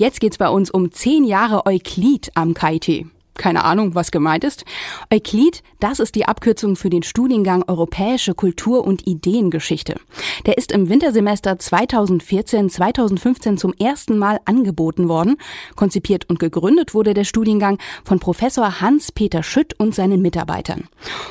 Jetzt geht's bei uns um zehn Jahre Euklid am KIT keine Ahnung, was gemeint ist. Euklid, das ist die Abkürzung für den Studiengang Europäische Kultur- und Ideengeschichte. Der ist im Wintersemester 2014-2015 zum ersten Mal angeboten worden. Konzipiert und gegründet wurde der Studiengang von Professor Hans-Peter Schütt und seinen Mitarbeitern.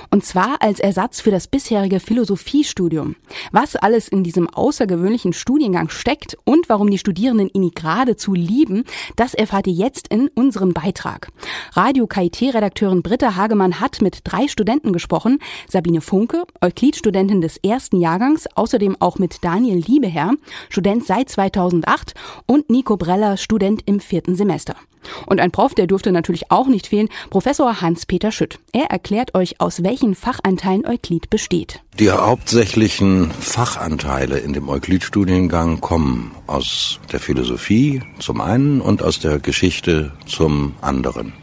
Und zwar als Ersatz für das bisherige Philosophiestudium. Was alles in diesem außergewöhnlichen Studiengang steckt und warum die Studierenden ihn geradezu lieben, das erfahrt ihr jetzt in unserem Beitrag. Radio Radio KIT-Redakteurin Britta Hagemann hat mit drei Studenten gesprochen. Sabine Funke, Euklid-Studentin des ersten Jahrgangs, außerdem auch mit Daniel Liebeherr, Student seit 2008 und Nico Breller, Student im vierten Semester. Und ein Prof, der durfte natürlich auch nicht fehlen, Professor Hans-Peter Schütt. Er erklärt euch, aus welchen Fachanteilen Euklid besteht. Die hauptsächlichen Fachanteile in dem Euklid-Studiengang kommen aus der Philosophie zum einen und aus der Geschichte zum anderen.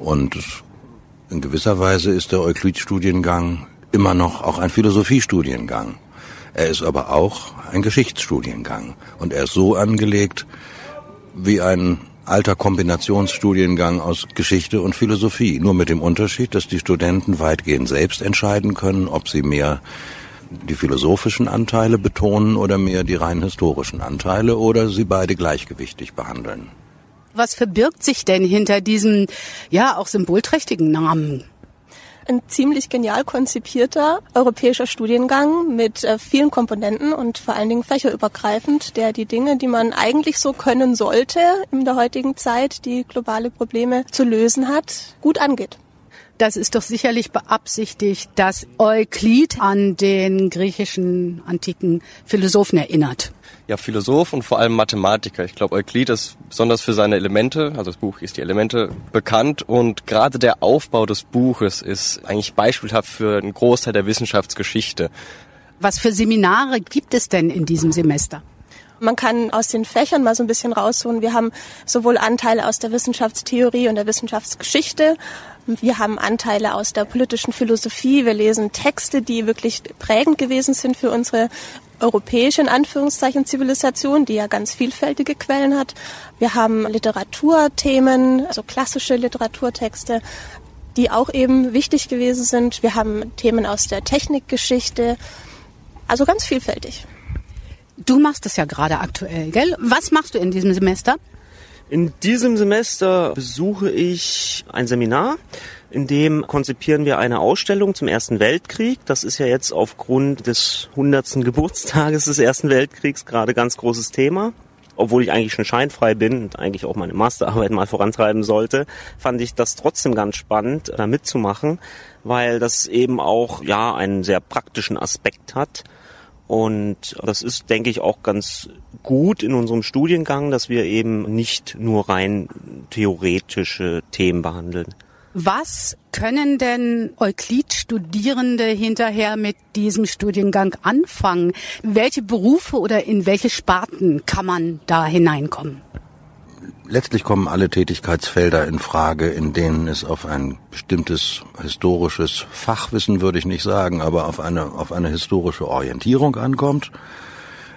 Und in gewisser Weise ist der Euklid-Studiengang immer noch auch ein Philosophiestudiengang. Er ist aber auch ein Geschichtsstudiengang. Und er ist so angelegt wie ein alter Kombinationsstudiengang aus Geschichte und Philosophie. Nur mit dem Unterschied, dass die Studenten weitgehend selbst entscheiden können, ob sie mehr die philosophischen Anteile betonen oder mehr die rein historischen Anteile oder sie beide gleichgewichtig behandeln. Was verbirgt sich denn hinter diesem, ja, auch symbolträchtigen Namen? Ein ziemlich genial konzipierter europäischer Studiengang mit äh, vielen Komponenten und vor allen Dingen fächerübergreifend, der die Dinge, die man eigentlich so können sollte in der heutigen Zeit, die globale Probleme zu lösen hat, gut angeht. Das ist doch sicherlich beabsichtigt, dass Euklid an den griechischen antiken Philosophen erinnert. Ja, Philosoph und vor allem Mathematiker. Ich glaube, Euklid ist besonders für seine Elemente, also das Buch ist die Elemente, bekannt und gerade der Aufbau des Buches ist eigentlich beispielhaft für einen Großteil der Wissenschaftsgeschichte. Was für Seminare gibt es denn in diesem Semester? Man kann aus den Fächern mal so ein bisschen rausholen. Wir haben sowohl Anteile aus der Wissenschaftstheorie und der Wissenschaftsgeschichte. Wir haben Anteile aus der politischen Philosophie. Wir lesen Texte, die wirklich prägend gewesen sind für unsere europäische, in Anführungszeichen, Zivilisation, die ja ganz vielfältige Quellen hat. Wir haben Literaturthemen, also klassische Literaturtexte, die auch eben wichtig gewesen sind. Wir haben Themen aus der Technikgeschichte, also ganz vielfältig. Du machst das ja gerade aktuell, gell? Was machst du in diesem Semester? In diesem Semester besuche ich ein Seminar, in dem konzipieren wir eine Ausstellung zum Ersten Weltkrieg. Das ist ja jetzt aufgrund des 100. Geburtstages des Ersten Weltkriegs gerade ganz großes Thema. Obwohl ich eigentlich schon scheinfrei bin und eigentlich auch meine Masterarbeit mal vorantreiben sollte, fand ich das trotzdem ganz spannend, da mitzumachen, weil das eben auch, ja, einen sehr praktischen Aspekt hat und das ist, denke ich, auch ganz gut in unserem Studiengang, dass wir eben nicht nur rein theoretische Themen behandeln. Was können denn Euklid-Studierende hinterher mit diesem Studiengang anfangen? Welche Berufe oder in welche Sparten kann man da hineinkommen? Letztlich kommen alle Tätigkeitsfelder in Frage, in denen es auf ein bestimmtes historisches Fachwissen, würde ich nicht sagen, aber auf eine, auf eine historische Orientierung ankommt,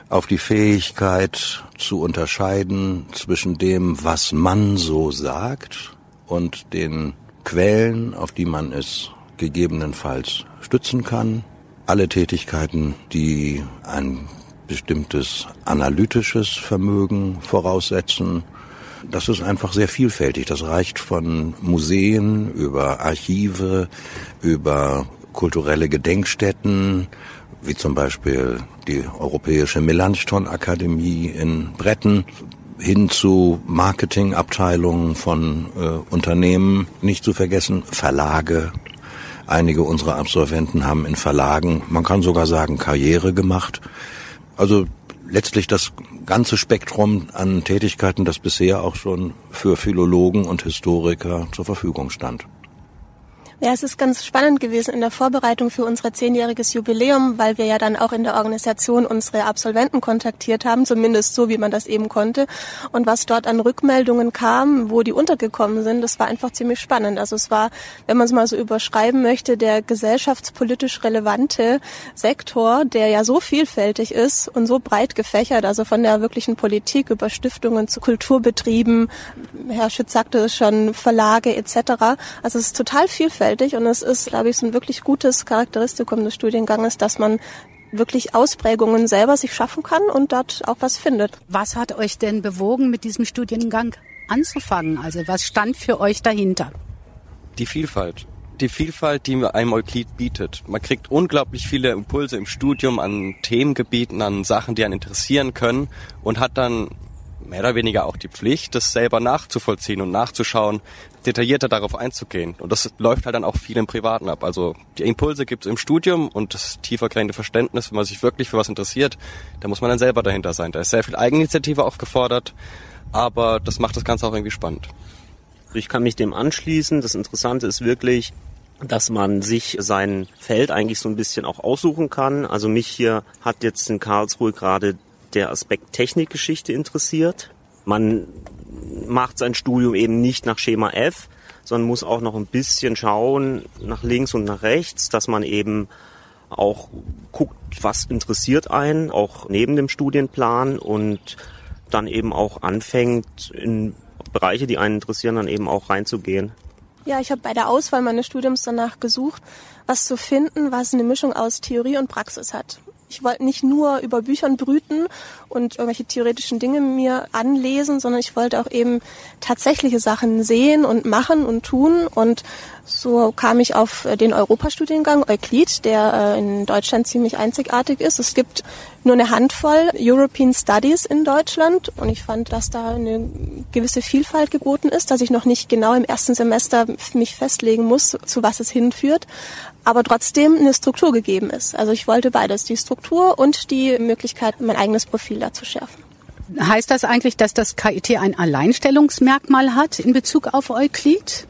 auf die Fähigkeit zu unterscheiden zwischen dem, was man so sagt und den Quellen, auf die man es gegebenenfalls stützen kann. Alle Tätigkeiten, die ein bestimmtes analytisches Vermögen voraussetzen, das ist einfach sehr vielfältig. Das reicht von Museen über Archive, über kulturelle Gedenkstätten, wie zum Beispiel die Europäische Melanchthon-Akademie in Bretten, hin zu Marketingabteilungen von äh, Unternehmen, nicht zu vergessen Verlage. Einige unserer Absolventen haben in Verlagen, man kann sogar sagen, Karriere gemacht. Also letztlich das ganze Spektrum an Tätigkeiten, das bisher auch schon für Philologen und Historiker zur Verfügung stand. Ja, es ist ganz spannend gewesen in der Vorbereitung für unser zehnjähriges Jubiläum, weil wir ja dann auch in der Organisation unsere Absolventen kontaktiert haben, zumindest so, wie man das eben konnte. Und was dort an Rückmeldungen kam, wo die untergekommen sind, das war einfach ziemlich spannend. Also es war, wenn man es mal so überschreiben möchte, der gesellschaftspolitisch relevante Sektor, der ja so vielfältig ist und so breit gefächert, also von der wirklichen Politik über Stiftungen zu Kulturbetrieben, Herr Schütz sagte es schon, Verlage etc. Also es ist total vielfältig vielfältig und es ist, glaube ich, so ein wirklich gutes Charakteristikum des Studienganges, dass man wirklich Ausprägungen selber sich schaffen kann und dort auch was findet. Was hat euch denn bewogen, mit diesem Studiengang anzufangen? Also was stand für euch dahinter? Die Vielfalt. Die Vielfalt, die einem Euklid bietet. Man kriegt unglaublich viele Impulse im Studium an Themengebieten, an Sachen, die einen interessieren können und hat dann mehr oder weniger auch die Pflicht, das selber nachzuvollziehen und nachzuschauen, detaillierter darauf einzugehen. Und das läuft halt dann auch viel im Privaten ab. Also die Impulse gibt es im Studium und das tiefergehende Verständnis, wenn man sich wirklich für was interessiert, da muss man dann selber dahinter sein. Da ist sehr viel Eigeninitiative auch gefordert, aber das macht das Ganze auch irgendwie spannend. Ich kann mich dem anschließen. Das Interessante ist wirklich, dass man sich sein Feld eigentlich so ein bisschen auch aussuchen kann. Also mich hier hat jetzt in Karlsruhe gerade der Aspekt Technikgeschichte interessiert. Man macht sein Studium eben nicht nach Schema F, sondern muss auch noch ein bisschen schauen nach links und nach rechts, dass man eben auch guckt, was interessiert einen, auch neben dem Studienplan und dann eben auch anfängt, in Bereiche, die einen interessieren, dann eben auch reinzugehen. Ja, ich habe bei der Auswahl meines Studiums danach gesucht, was zu finden, was eine Mischung aus Theorie und Praxis hat. Ich wollte nicht nur über Büchern brüten und irgendwelche theoretischen Dinge mir anlesen, sondern ich wollte auch eben tatsächliche Sachen sehen und machen und tun. Und so kam ich auf den Europastudiengang Euklid, der äh, in Deutschland ziemlich einzigartig ist. Es gibt nur eine Handvoll European Studies in Deutschland und ich fand, dass da eine gewisse Vielfalt geboten ist, dass ich noch nicht genau im ersten Semester mich festlegen muss, zu was es hinführt, aber trotzdem eine Struktur gegeben ist. Also ich wollte beides, die Struktur und die Möglichkeit, mein eigenes Profil da zu schärfen. Heißt das eigentlich, dass das KIT ein Alleinstellungsmerkmal hat in Bezug auf Euklid?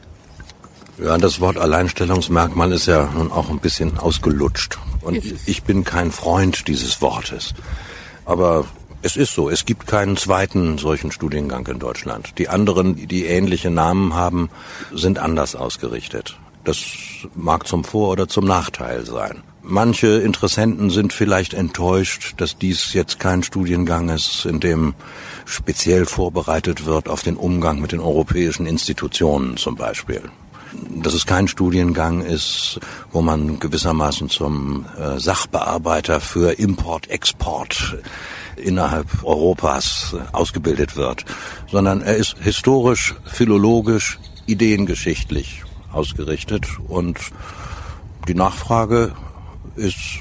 Ja, das Wort Alleinstellungsmerkmal ist ja nun auch ein bisschen ausgelutscht. Und ich bin kein Freund dieses Wortes. Aber es ist so, es gibt keinen zweiten solchen Studiengang in Deutschland. Die anderen, die ähnliche Namen haben, sind anders ausgerichtet. Das mag zum Vor- oder zum Nachteil sein. Manche Interessenten sind vielleicht enttäuscht, dass dies jetzt kein Studiengang ist, in dem speziell vorbereitet wird auf den Umgang mit den europäischen Institutionen zum Beispiel dass es kein Studiengang ist, wo man gewissermaßen zum äh, Sachbearbeiter für Import, Export innerhalb Europas ausgebildet wird, sondern er ist historisch, philologisch, ideengeschichtlich ausgerichtet und die Nachfrage ist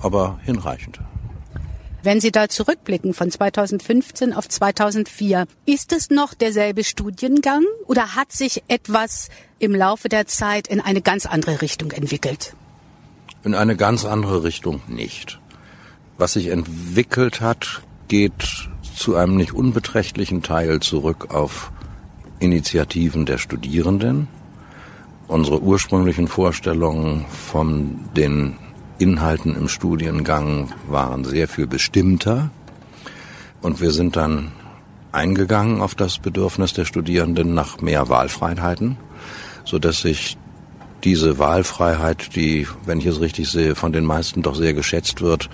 aber hinreichend. Wenn Sie da zurückblicken von 2015 auf 2004, ist es noch derselbe Studiengang oder hat sich etwas im Laufe der Zeit in eine ganz andere Richtung entwickelt? In eine ganz andere Richtung nicht. Was sich entwickelt hat, geht zu einem nicht unbeträchtlichen Teil zurück auf Initiativen der Studierenden. Unsere ursprünglichen Vorstellungen von den Inhalten im Studiengang waren sehr viel bestimmter. Und wir sind dann eingegangen auf das Bedürfnis der Studierenden nach mehr Wahlfreiheiten, so dass sich diese Wahlfreiheit, die, wenn ich es richtig sehe, von den meisten doch sehr geschätzt wird,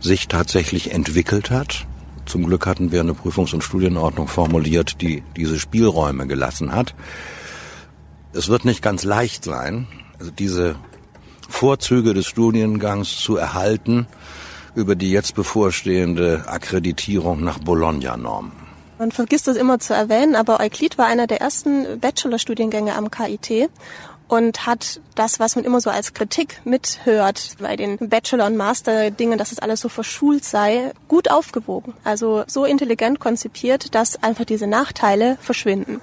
sich tatsächlich entwickelt hat. Zum Glück hatten wir eine Prüfungs- und Studienordnung formuliert, die diese Spielräume gelassen hat. Es wird nicht ganz leicht sein, also diese Vorzüge des Studiengangs zu erhalten über die jetzt bevorstehende Akkreditierung nach Bologna-Normen. Man vergisst das immer zu erwähnen, aber Euklid war einer der ersten Bachelorstudiengänge am KIT und hat das, was man immer so als Kritik mithört bei den Bachelor- und Master-Dingen, dass es alles so verschult sei, gut aufgewogen. Also so intelligent konzipiert, dass einfach diese Nachteile verschwinden.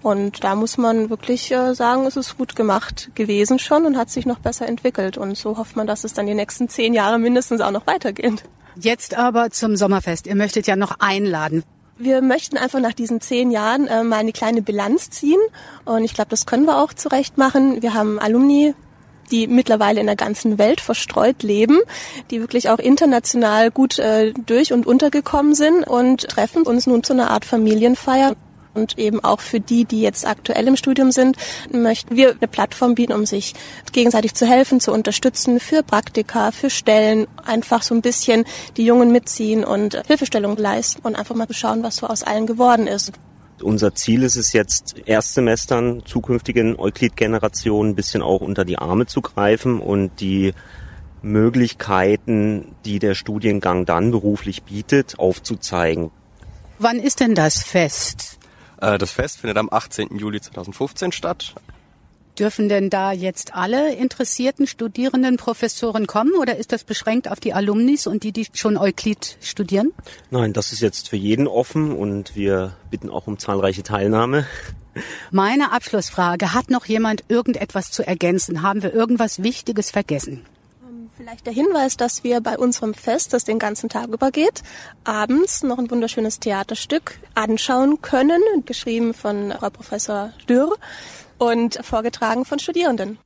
Und da muss man wirklich äh, sagen, es ist gut gemacht gewesen schon und hat sich noch besser entwickelt. Und so hofft man, dass es dann die nächsten zehn Jahre mindestens auch noch weitergeht. Jetzt aber zum Sommerfest. Ihr möchtet ja noch einladen. Wir möchten einfach nach diesen zehn Jahren äh, mal eine kleine Bilanz ziehen und ich glaube, das können wir auch zurecht machen. Wir haben Alumni die mittlerweile in der ganzen Welt verstreut leben, die wirklich auch international gut äh, durch und untergekommen sind und treffen uns nun zu einer Art Familienfeier. Und eben auch für die, die jetzt aktuell im Studium sind, möchten wir eine Plattform bieten, um sich gegenseitig zu helfen, zu unterstützen für Praktika, für Stellen, einfach so ein bisschen die Jungen mitziehen und Hilfestellung leisten und einfach mal schauen, was so aus allen geworden ist. Unser Ziel ist es jetzt, Erstsemestern, zukünftigen Euklid-Generationen ein bisschen auch unter die Arme zu greifen und die Möglichkeiten, die der Studiengang dann beruflich bietet, aufzuzeigen. Wann ist denn das Fest? Äh, das Fest findet am 18. Juli 2015 statt. Dürfen denn da jetzt alle interessierten Studierenden, Professoren kommen oder ist das beschränkt auf die Alumnis und die, die schon Euklid studieren? Nein, das ist jetzt für jeden offen und wir bitten auch um zahlreiche Teilnahme. Meine Abschlussfrage, hat noch jemand irgendetwas zu ergänzen? Haben wir irgendwas Wichtiges vergessen? Vielleicht der Hinweis, dass wir bei unserem Fest, das den ganzen Tag übergeht, abends noch ein wunderschönes Theaterstück anschauen können, geschrieben von Frau Professor Dürr und vorgetragen von Studierenden.